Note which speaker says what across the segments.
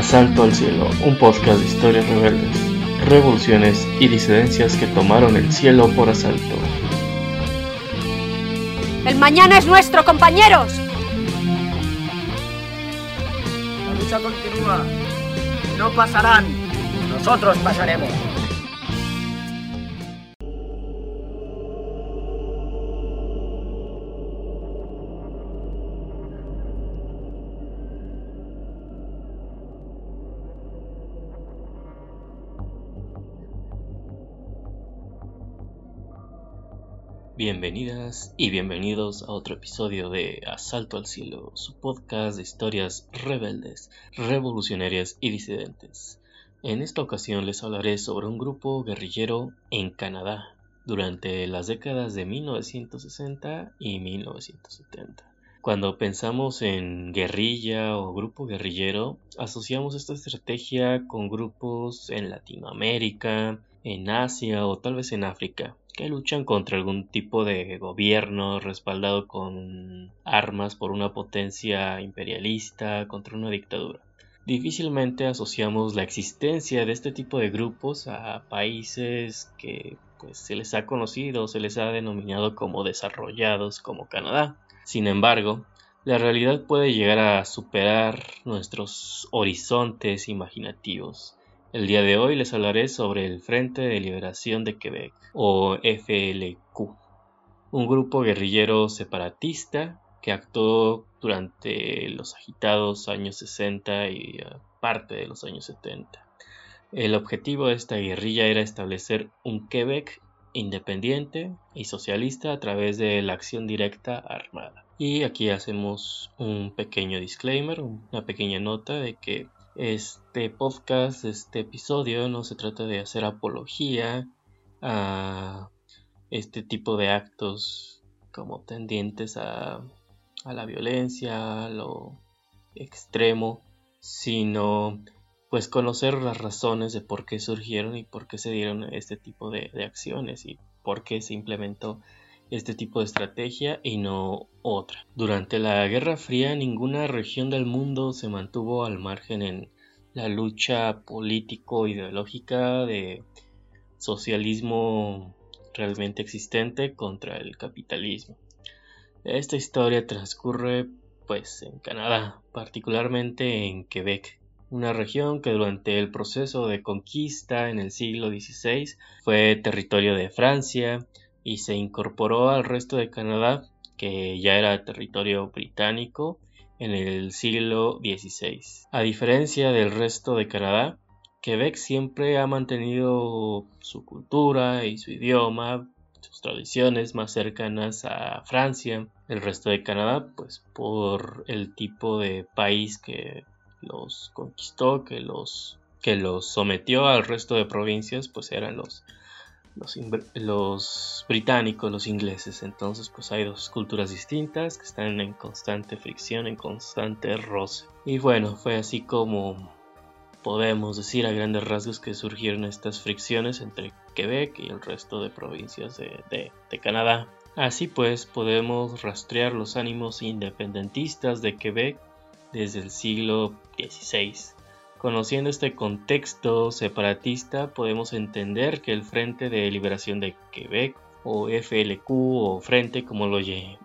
Speaker 1: Asalto al Cielo, un podcast de historias rebeldes, revoluciones y disidencias que tomaron el cielo por asalto.
Speaker 2: El mañana es nuestro, compañeros.
Speaker 3: La lucha continúa. No pasarán. Nosotros pasaremos.
Speaker 1: Bienvenidas y bienvenidos a otro episodio de Asalto al Cielo, su podcast de historias rebeldes, revolucionarias y disidentes. En esta ocasión les hablaré sobre un grupo guerrillero en Canadá durante las décadas de 1960 y 1970. Cuando pensamos en guerrilla o grupo guerrillero, asociamos esta estrategia con grupos en Latinoamérica, en Asia o tal vez en África, que luchan contra algún tipo de gobierno respaldado con armas por una potencia imperialista contra una dictadura. Difícilmente asociamos la existencia de este tipo de grupos a países que pues, se les ha conocido se les ha denominado como desarrollados como Canadá. Sin embargo, la realidad puede llegar a superar nuestros horizontes imaginativos el día de hoy les hablaré sobre el Frente de Liberación de Quebec, o FLQ, un grupo guerrillero separatista que actuó durante los agitados años 60 y eh, parte de los años 70. El objetivo de esta guerrilla era establecer un Quebec independiente y socialista a través de la acción directa armada. Y aquí hacemos un pequeño disclaimer, una pequeña nota de que este podcast, este episodio, no se trata de hacer apología a este tipo de actos como tendientes a, a la violencia, a lo extremo, sino pues conocer las razones de por qué surgieron y por qué se dieron este tipo de, de acciones y por qué se implementó este tipo de estrategia y no otra. Durante la Guerra Fría ninguna región del mundo se mantuvo al margen en la lucha político-ideológica de socialismo realmente existente contra el capitalismo. Esta historia transcurre pues en Canadá, particularmente en Quebec, una región que durante el proceso de conquista en el siglo XVI fue territorio de Francia, y se incorporó al resto de Canadá, que ya era territorio británico, en el siglo XVI. A diferencia del resto de Canadá, Quebec siempre ha mantenido su cultura y su idioma, sus tradiciones más cercanas a Francia. El resto de Canadá, pues por el tipo de país que los conquistó, que los, que los sometió al resto de provincias, pues eran los los, británicos, los ingleses. Entonces, pues hay dos culturas distintas que están en constante fricción, en constante roce. Y bueno, fue así como podemos decir a grandes rasgos que surgieron estas fricciones entre Quebec y el resto de provincias de, de Canadá. Así pues, podemos rastrear los ánimos independentistas de Quebec desde el siglo XVI Conociendo este contexto separatista, podemos entender que el Frente de Liberación de Quebec, o FLQ, o Frente, como lo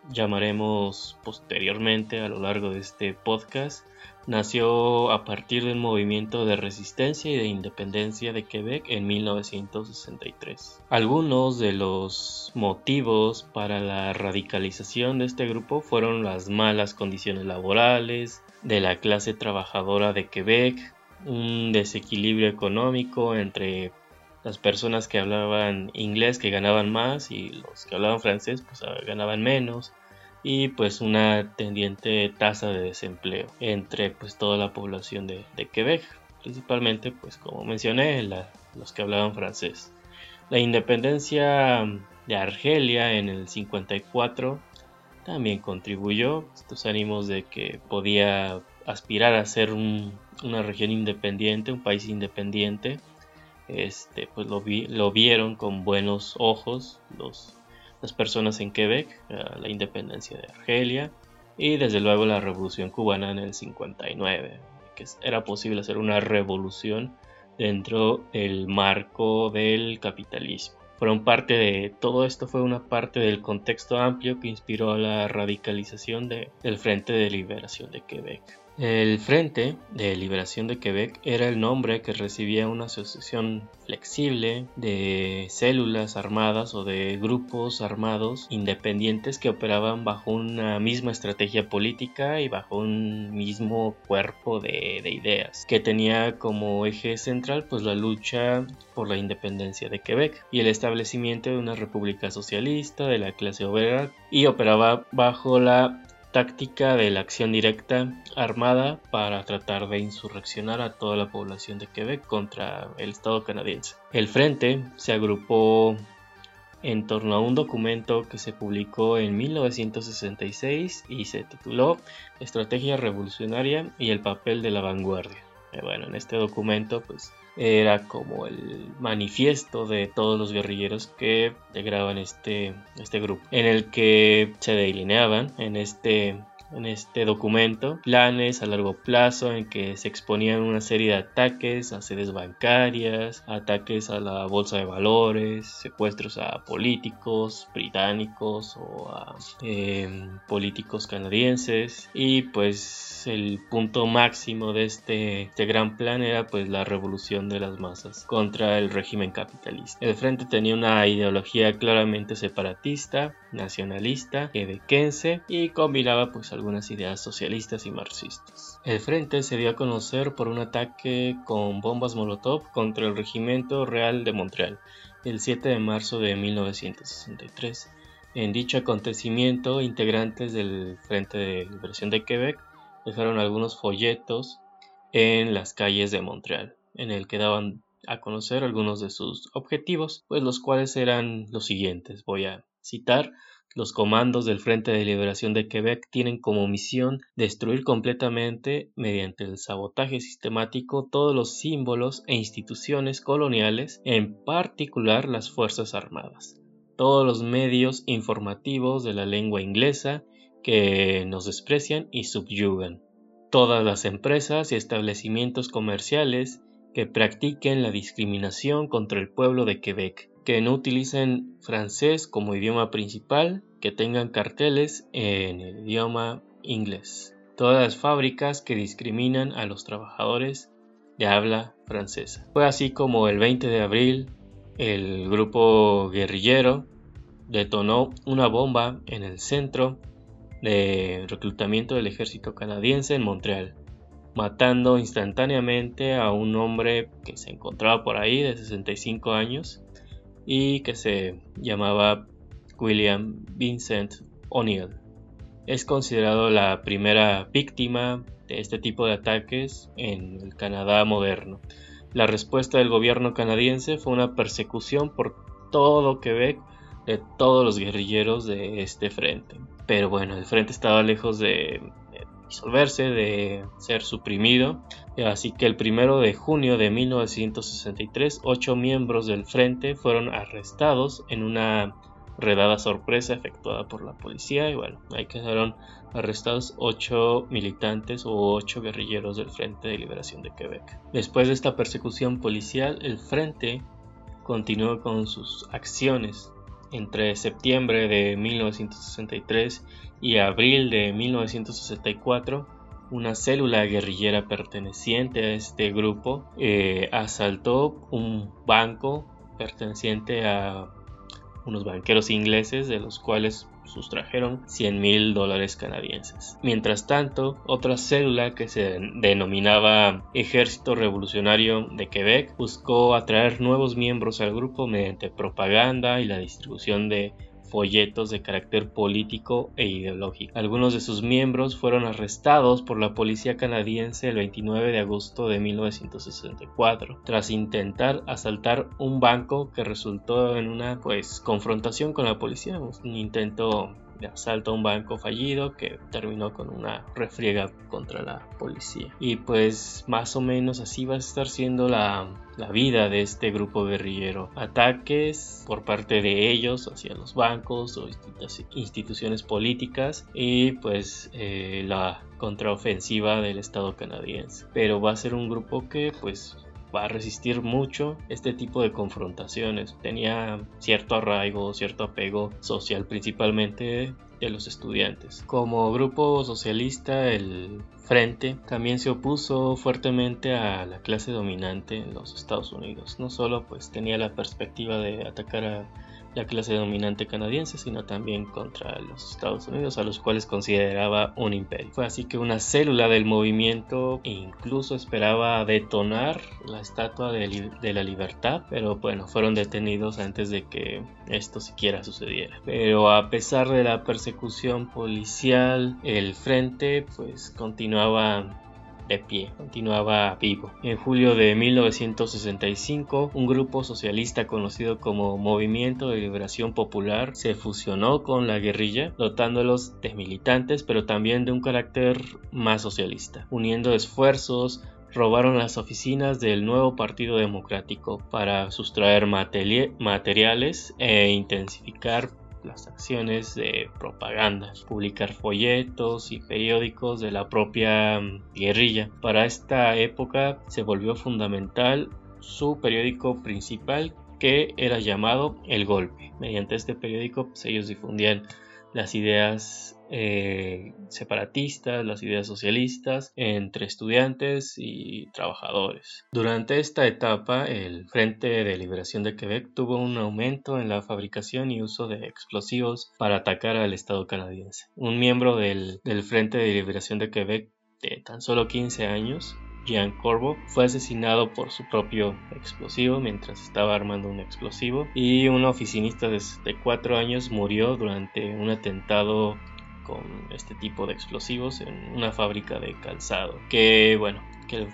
Speaker 1: llamaremos posteriormente a lo largo de este podcast, nació a partir del movimiento de resistencia y de independencia de Quebec en 1963. Algunos de los motivos para la radicalización de este grupo fueron las malas condiciones laborales de la clase trabajadora de Quebec, un desequilibrio económico entre las personas que hablaban inglés que ganaban más y los que hablaban francés pues ah, ganaban menos y pues una tendiente tasa de desempleo entre pues toda la población de, Quebec principalmente pues como mencioné los que hablaban francés. La independencia de Argelia en el 54 también contribuyó. Estos ánimos de que podía aspirar a ser una región independiente, un país independiente, este, pues lo, lo vieron con buenos ojos las personas en Quebec, la independencia de Argelia y desde luego la revolución cubana en el 59, que era posible hacer una revolución dentro del marco del capitalismo. Fueron parte de todo esto fue una parte del contexto amplio que inspiró a la radicalización del Frente de Liberación de Quebec. El Frente de Liberación de Quebec era el nombre que recibía una asociación flexible de células armadas o de grupos armados independientes que operaban bajo una misma estrategia política y bajo un mismo cuerpo de, ideas que tenía como eje central pues la lucha por la independencia de Quebec y el establecimiento de una república socialista de la clase obrera y operaba bajo la táctica de la acción directa armada para tratar de insurreccionar a toda la población de Quebec contra el Estado canadiense. El frente se agrupó en torno a un documento que se publicó en 1966 y se tituló Estrategia Revolucionaria y el papel de la vanguardia. Eh, bueno, en este documento pues era como el manifiesto de todos los guerrilleros que integraban este, este grupo, en el que se delineaban en este en este documento planes a largo plazo en que se exponían una serie de ataques a sedes bancarias, ataques a la bolsa de valores, secuestros a políticos británicos o a em, políticos canadienses y pues el punto máximo de este, este gran plan era pues la revolución de las masas contra el régimen capitalista. El frente tenía una ideología claramente separatista, nacionalista, quebequense y combinaba pues algunas ideas socialistas y marxistas. El frente se dio a conocer por un ataque con bombas Molotov contra el Regimiento Real de Montreal el 7 de marzo de 1963. En dicho acontecimiento, integrantes del Frente de Liberación de Quebec dejaron algunos folletos en las calles de Montreal, en el que daban a conocer algunos de sus objetivos, pues los cuales eran los siguientes. Voy a citar los comandos del Frente de Liberación de Quebec tienen como misión destruir completamente, mediante el sabotaje sistemático, todos los símbolos e instituciones coloniales, en particular las Fuerzas Armadas, todos los medios informativos de la lengua inglesa que nos desprecian y subyugan, todas las empresas y establecimientos comerciales que practiquen la discriminación contra el pueblo de Quebec, que no utilicen francés como idioma principal, que tengan carteles en el idioma inglés. Todas las fábricas que discriminan a los trabajadores de habla francesa. Fue así como el 20 de abril el grupo guerrillero detonó una bomba en el centro de reclutamiento del ejército canadiense en Montreal, matando instantáneamente a un hombre que se encontraba por ahí de 65 años y que se llamaba William Vincent O'Neill. Es considerado la primera víctima de este tipo de ataques en el Canadá moderno. La respuesta del gobierno canadiense fue una persecución por todo Quebec de todos los guerrilleros de este frente. Pero bueno, el frente estaba lejos de disolverse, de ser suprimido. Así que el primero de junio de 1963, ocho miembros del frente fueron arrestados en una redada sorpresa efectuada por la policía. Y bueno, ahí quedaron arrestados ocho militantes o ocho guerrilleros del Frente de Liberación de Quebec. Después de esta persecución policial, el frente continuó con sus acciones entre septiembre de 1963 y abril de 1964, una célula guerrillera perteneciente a este grupo eh, asaltó un banco perteneciente a unos banqueros ingleses de los cuales sustrajeron 100 mil dólares canadienses. Mientras tanto, otra célula que se denominaba Ejército Revolucionario de Quebec buscó atraer nuevos miembros al grupo mediante propaganda y la distribución de folletos de carácter político e ideológico. Algunos de sus miembros fueron arrestados por la policía canadiense el 29 de agosto de 1964 tras intentar asaltar un banco que resultó en una pues confrontación con la policía, un intento de asalto a un banco fallido que terminó con una refriega contra la policía. Y pues más o menos así va a estar siendo la, vida de este grupo guerrillero. Ataques por parte de ellos hacia los bancos o instituciones políticas y pues eh, la contraofensiva del Estado canadiense. Pero va a ser un grupo que pues va a resistir mucho este tipo de confrontaciones. Tenía cierto arraigo, cierto apego social principalmente de los estudiantes. Como grupo socialista, el Frente también se opuso fuertemente a la clase dominante en los Estados Unidos. No solo pues tenía la perspectiva de atacar a la clase dominante canadiense, sino también contra los Estados Unidos, a los cuales consideraba un imperio. Fue así que una célula del movimiento incluso esperaba detonar la estatua de, de la libertad, pero bueno, fueron detenidos antes de que esto siquiera sucediera. Pero a pesar de la persecución policial, el frente pues continuaba de pie, continuaba vivo. En julio de 1965, un grupo socialista conocido como Movimiento de Liberación Popular se fusionó con la guerrilla, dotándolos de militantes, pero también de un carácter más socialista, uniendo esfuerzos robaron las oficinas del nuevo Partido Democrático para sustraer materiales e intensificar las acciones de propaganda, publicar folletos y periódicos de la propia mm, guerrilla. Para esta época se volvió fundamental su periódico principal que era llamado El Golpe. Mediante este periódico pues, ellos difundían las ideas eh, separatistas, las ideas socialistas entre estudiantes y trabajadores. Durante esta etapa, el Frente de Liberación de Quebec tuvo un aumento en la fabricación y uso de explosivos para atacar al Estado canadiense. Un miembro del, Frente de Liberación de Quebec de tan solo 15 años Jean Corbo fue asesinado por su propio explosivo mientras estaba armando un explosivo y un oficinista de, cuatro años murió durante un atentado con este tipo de explosivos en una fábrica de calzado que bueno que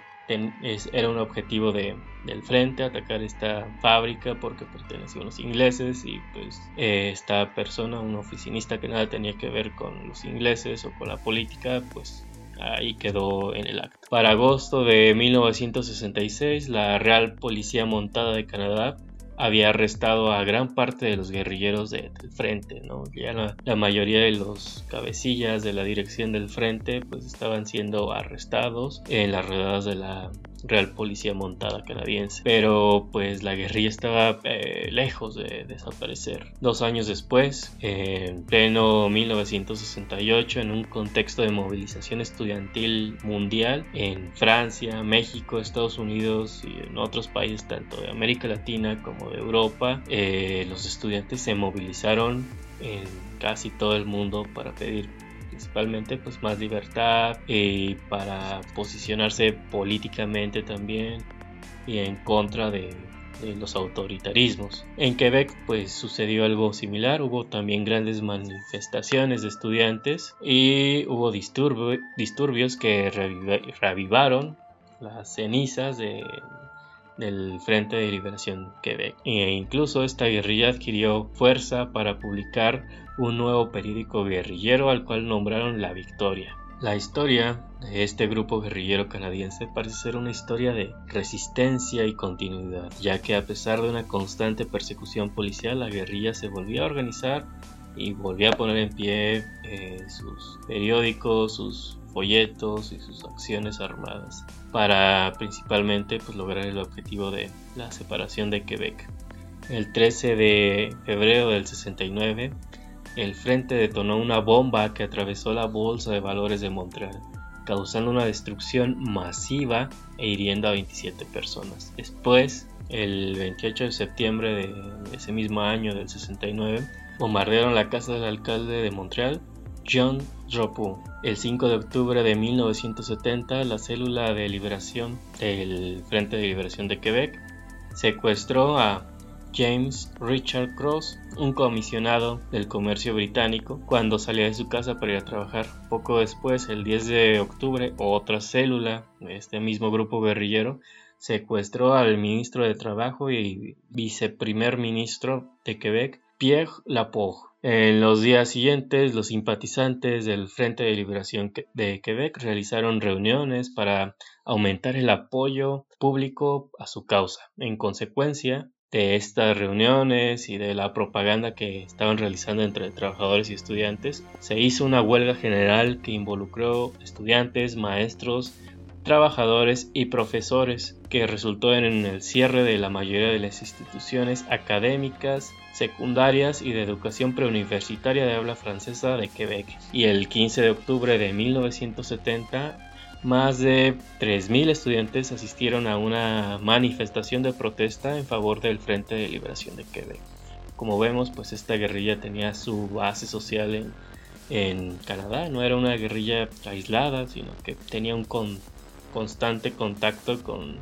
Speaker 1: era un objetivo de, del frente atacar esta fábrica porque pertenecía a unos ingleses y pues eh, esta persona un oficinista que nada tenía que ver con los ingleses o con la política pues ahí quedó en el acto. Para agosto de 1966, la Real Policía Montada de Canadá había arrestado a gran parte de los guerrilleros del frente, ¿no? Ya la, la, mayoría de los cabecillas de la dirección del frente pues estaban siendo arrestados en las redadas de la Real Policía Montada canadiense. Pero pues la guerrilla estaba eh, lejos de desaparecer. Dos años después, en pleno 1968, en un contexto de movilización estudiantil mundial en Francia, México, Estados Unidos y en otros países tanto de América Latina como de Europa, eh, los estudiantes se movilizaron en casi todo el mundo para pedir principalmente pues más libertad y para posicionarse políticamente también y en contra de, los autoritarismos. En Quebec pues sucedió algo similar, hubo también grandes manifestaciones de estudiantes y hubo disturbios que reavivaron las cenizas de, del Frente de Liberación Quebec. E incluso esta guerrilla adquirió fuerza para publicar un nuevo periódico guerrillero al cual nombraron La Victoria. La historia de este grupo guerrillero canadiense parece ser una historia de resistencia y continuidad, ya que a pesar de una constante persecución policial, la guerrilla se volvió a organizar y volvió a poner en pie eh, sus periódicos, sus folletos y sus acciones armadas para principalmente pues, lograr el objetivo de la separación de Quebec. El 13 de febrero del 69, el frente detonó una bomba que atravesó la bolsa de valores de Montreal, causando una destrucción masiva e hiriendo a 27 personas. Después, el 28 de septiembre de ese mismo año del 69, bombardearon la casa del alcalde de Montreal, John Dropu. El 5 de octubre de 1970, la célula de liberación del Frente de Liberación de Quebec secuestró a James Richard Cross, un comisionado del comercio británico, cuando salía de su casa para ir a trabajar. Poco después, el 10 de octubre, otra célula de este mismo grupo guerrillero secuestró al ministro de Trabajo y viceprimer ministro de Quebec, Pierre Laporte. En los días siguientes, los simpatizantes del Frente de Liberación de Quebec realizaron reuniones para aumentar el apoyo público a su causa. En consecuencia, de estas reuniones y de la propaganda que estaban realizando entre trabajadores y estudiantes, se hizo una huelga general que involucró estudiantes, maestros, trabajadores y profesores, que resultó en el cierre de la mayoría de las instituciones académicas, secundarias y de educación preuniversitaria de habla francesa de Quebec. Y el 15 de octubre de 1970 más de 3.000 estudiantes asistieron a una manifestación de protesta en favor del Frente de Liberación de Quebec. Como vemos, pues esta guerrilla tenía su base social en, Canadá, no era una guerrilla aislada, sino que tenía un constante contacto con,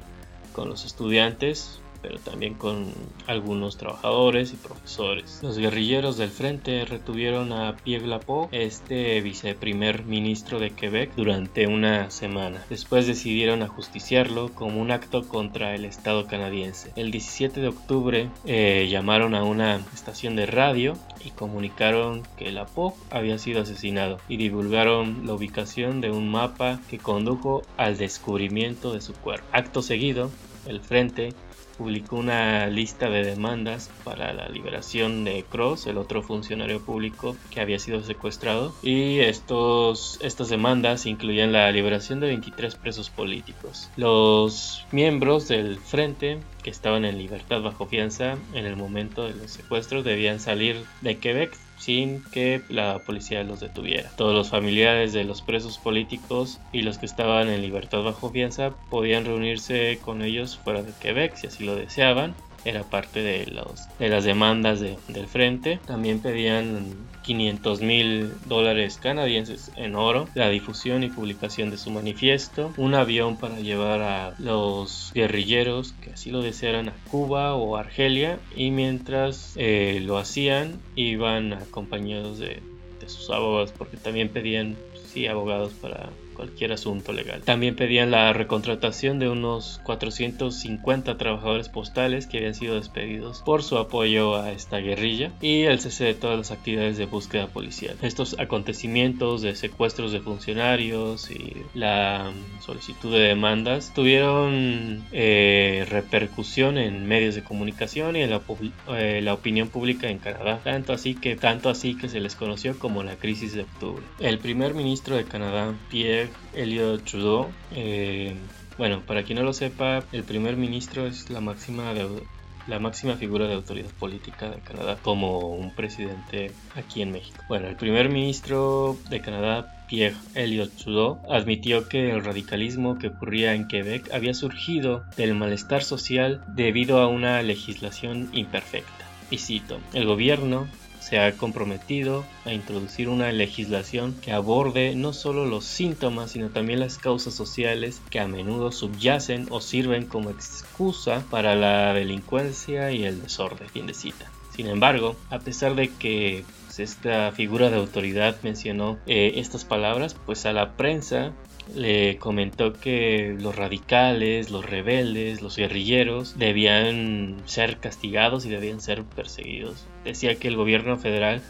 Speaker 1: con los estudiantes pero también con algunos trabajadores y profesores. Los guerrilleros del frente retuvieron a Pierre Lapo, este viceprimer ministro de Quebec, durante una semana. Después decidieron ajusticiarlo como un acto contra el Estado canadiense. El 17 de octubre eh, llamaron a una estación de radio y comunicaron que Lapo había sido asesinado y divulgaron la ubicación de un mapa que condujo al descubrimiento de su cuerpo. Acto seguido, el frente publicó una lista de demandas para la liberación de Cross, el otro funcionario público que había sido secuestrado, y estos, estas demandas incluían la liberación de 23 presos políticos. Los miembros del frente que estaban en libertad bajo fianza en el momento de los secuestros debían salir de Quebec sin que la policía los detuviera. Todos los familiares de los presos políticos y los que estaban en libertad bajo fianza podían reunirse con ellos fuera de Quebec si así lo deseaban era parte de, los, de las demandas del frente. También pedían 500 mil dólares canadienses en oro, la difusión y publicación de su manifiesto, un avión para llevar a los guerrilleros que así lo desearan a Cuba o Argelia y mientras eh, lo hacían iban acompañados de, de sus abogados porque también pedían sí abogados para cualquier asunto legal. También pedían la recontratación de unos 450 trabajadores postales que habían sido despedidos por su apoyo a esta guerrilla y el cese de todas las actividades de búsqueda policial. Estos acontecimientos de secuestros de funcionarios y la solicitud de demandas tuvieron eh, repercusión en medios de comunicación y en la, eh, la opinión pública en Canadá, tanto así que tanto así que se les conoció como la crisis de octubre. El primer ministro de Canadá, Pierre Elliot Trudeau. Eh, bueno, para quien no lo sepa, el primer ministro es la máxima la máxima figura de autoridad política de Canadá como un presidente aquí en México. Bueno, el primer ministro de Canadá, Pierre Elliott Trudeau, admitió que el radicalismo que ocurría en Quebec había surgido del malestar social debido a una legislación imperfecta. Y cito, el gobierno se ha comprometido a introducir una legislación que aborde no solo los síntomas, sino también las causas sociales que a menudo subyacen o sirven como excusa para la delincuencia y el desorden. Fin de cita. Sin embargo, a pesar de que pues, esta figura de autoridad mencionó eh, estas palabras, pues a la prensa le comentó que los radicales, los rebeldes, los guerrilleros debían ser castigados y debían ser perseguidos. Decía que el gobierno federal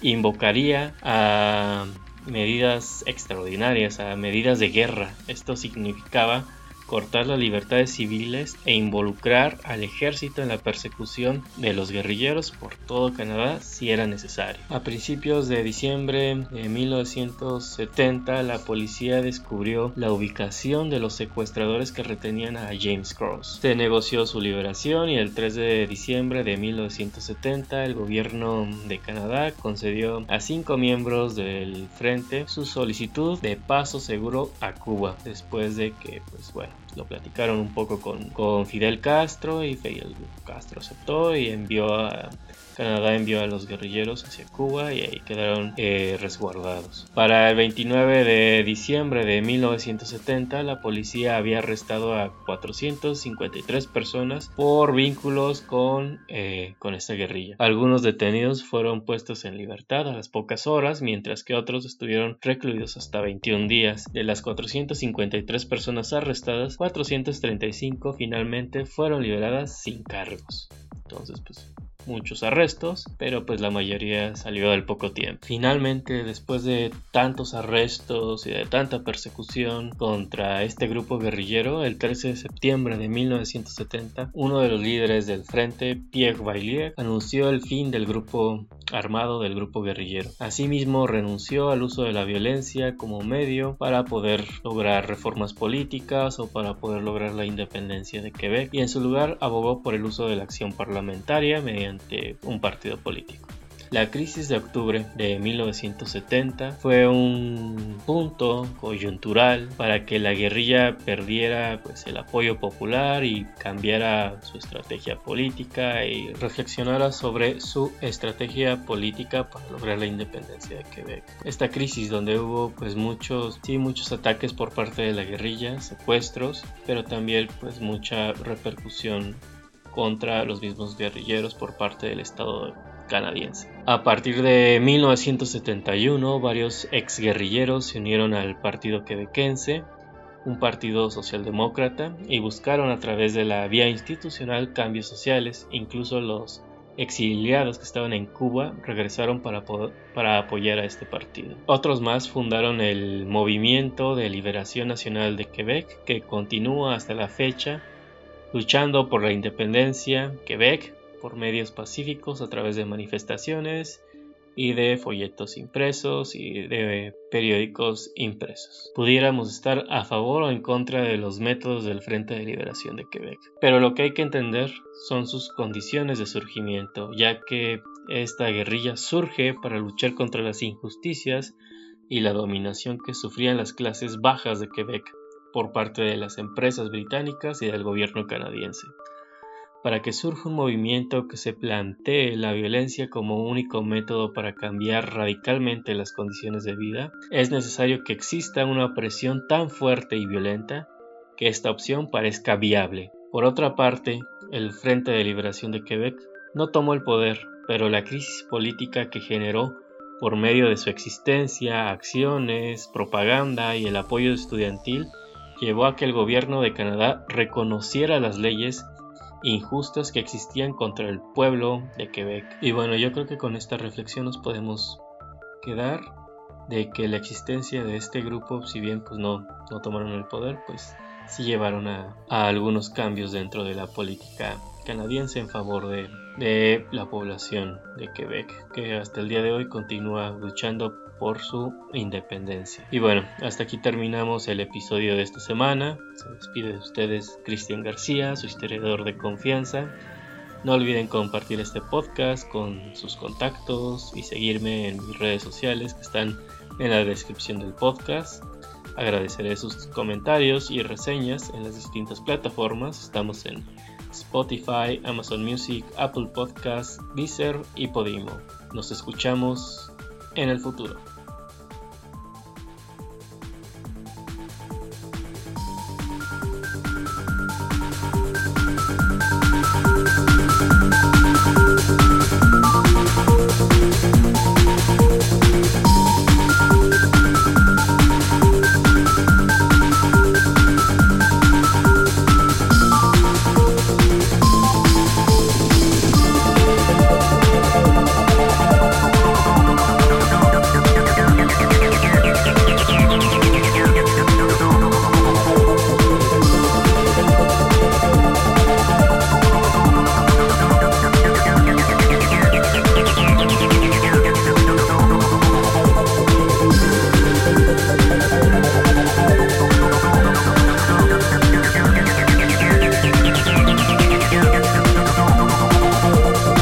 Speaker 1: invocaría a medidas extraordinarias, a medidas de guerra. Esto significaba cortar las libertades civiles e involucrar al ejército en la persecución de los guerrilleros por todo Canadá si era necesario. A principios de diciembre de 1970 la policía descubrió la ubicación de los secuestradores que retenían a James Cross. Se negoció su liberación y el 3 de diciembre de 1970 el gobierno de Canadá concedió a cinco miembros del frente su solicitud de paso seguro a Cuba después de que pues bueno lo platicaron un poco con, con Fidel Castro y Fidel Castro aceptó y envió a, Canadá envió a los guerrilleros hacia Cuba y ahí quedaron eh, resguardados. Para el 29 de diciembre de 1970, la policía había arrestado a 453 personas por vínculos con, eh, con esta guerrilla. Algunos detenidos fueron puestos en libertad a las pocas horas, mientras que otros estuvieron recluidos hasta 21 días. De las 453 personas arrestadas, 435 finalmente fueron liberadas sin cargos. Entonces, pues muchos arrestos, pero pues la mayoría salió al poco tiempo. Finalmente, después de tantos arrestos y de tanta persecución contra este grupo guerrillero, el 13 de septiembre de 1970, uno de los líderes del frente, Pierre Baillier, anunció el fin del grupo armado del grupo guerrillero. Asimismo, renunció al uso de la violencia como medio para poder lograr reformas políticas o para poder lograr la independencia de Quebec y en su lugar abogó por el uso de la acción parlamentaria mediante un partido político. La crisis de octubre de 1970 fue un punto coyuntural para que la guerrilla perdiera pues, el apoyo popular y cambiara su estrategia política y reflexionara sobre su estrategia política para lograr la independencia de Quebec. Esta crisis donde hubo pues muchos, sí, muchos ataques por parte de la guerrilla, secuestros, pero también pues mucha repercusión contra los mismos guerrilleros por parte del Estado canadiense. A partir de 1971, varios exguerrilleros se unieron al Partido Quebequense, un partido socialdemócrata, y buscaron a través de la vía institucional cambios sociales. Incluso los exiliados que estaban en Cuba regresaron para, para apoyar a este partido. Otros más fundaron el Movimiento de Liberación Nacional de Quebec, que continúa hasta la fecha luchando por la independencia, Quebec, por medios pacíficos a través de manifestaciones y de folletos impresos y de periódicos impresos. Pudiéramos estar a favor o en contra de los métodos del Frente de Liberación de Quebec, pero lo que hay que entender son sus condiciones de surgimiento, ya que esta guerrilla surge para luchar contra las injusticias y la dominación que sufrían las clases bajas de Quebec por parte de las empresas británicas y del gobierno canadiense para que surja un movimiento que se plantee la violencia como único método para cambiar radicalmente las condiciones de vida, es necesario que exista una opresión tan fuerte y violenta que esta opción parezca viable. Por otra parte, el Frente de Liberación de Quebec no tomó el poder, pero la crisis política que generó por medio de su existencia, acciones, propaganda y el apoyo estudiantil llevó a que el gobierno de Canadá reconociera las leyes injustas que existían contra el pueblo de Quebec. Y bueno, yo creo que con esta reflexión nos podemos quedar de que la existencia de este grupo, si bien pues no, no tomaron el poder, pues sí llevaron a, algunos cambios dentro de la política canadiense en favor de, de la población de Quebec, que hasta el día de hoy continúa luchando por su independencia. Y bueno, hasta aquí terminamos el episodio de esta semana. Se despide de ustedes Cristian García, su historiador de confianza. No olviden compartir este podcast con sus contactos y seguirme en mis redes sociales que están en la descripción del podcast. Agradeceré sus comentarios y reseñas en las distintas plataformas. Estamos en Spotify, Amazon Music, Apple Podcasts, Deezer y Podimo. Nos escuchamos en el futuro.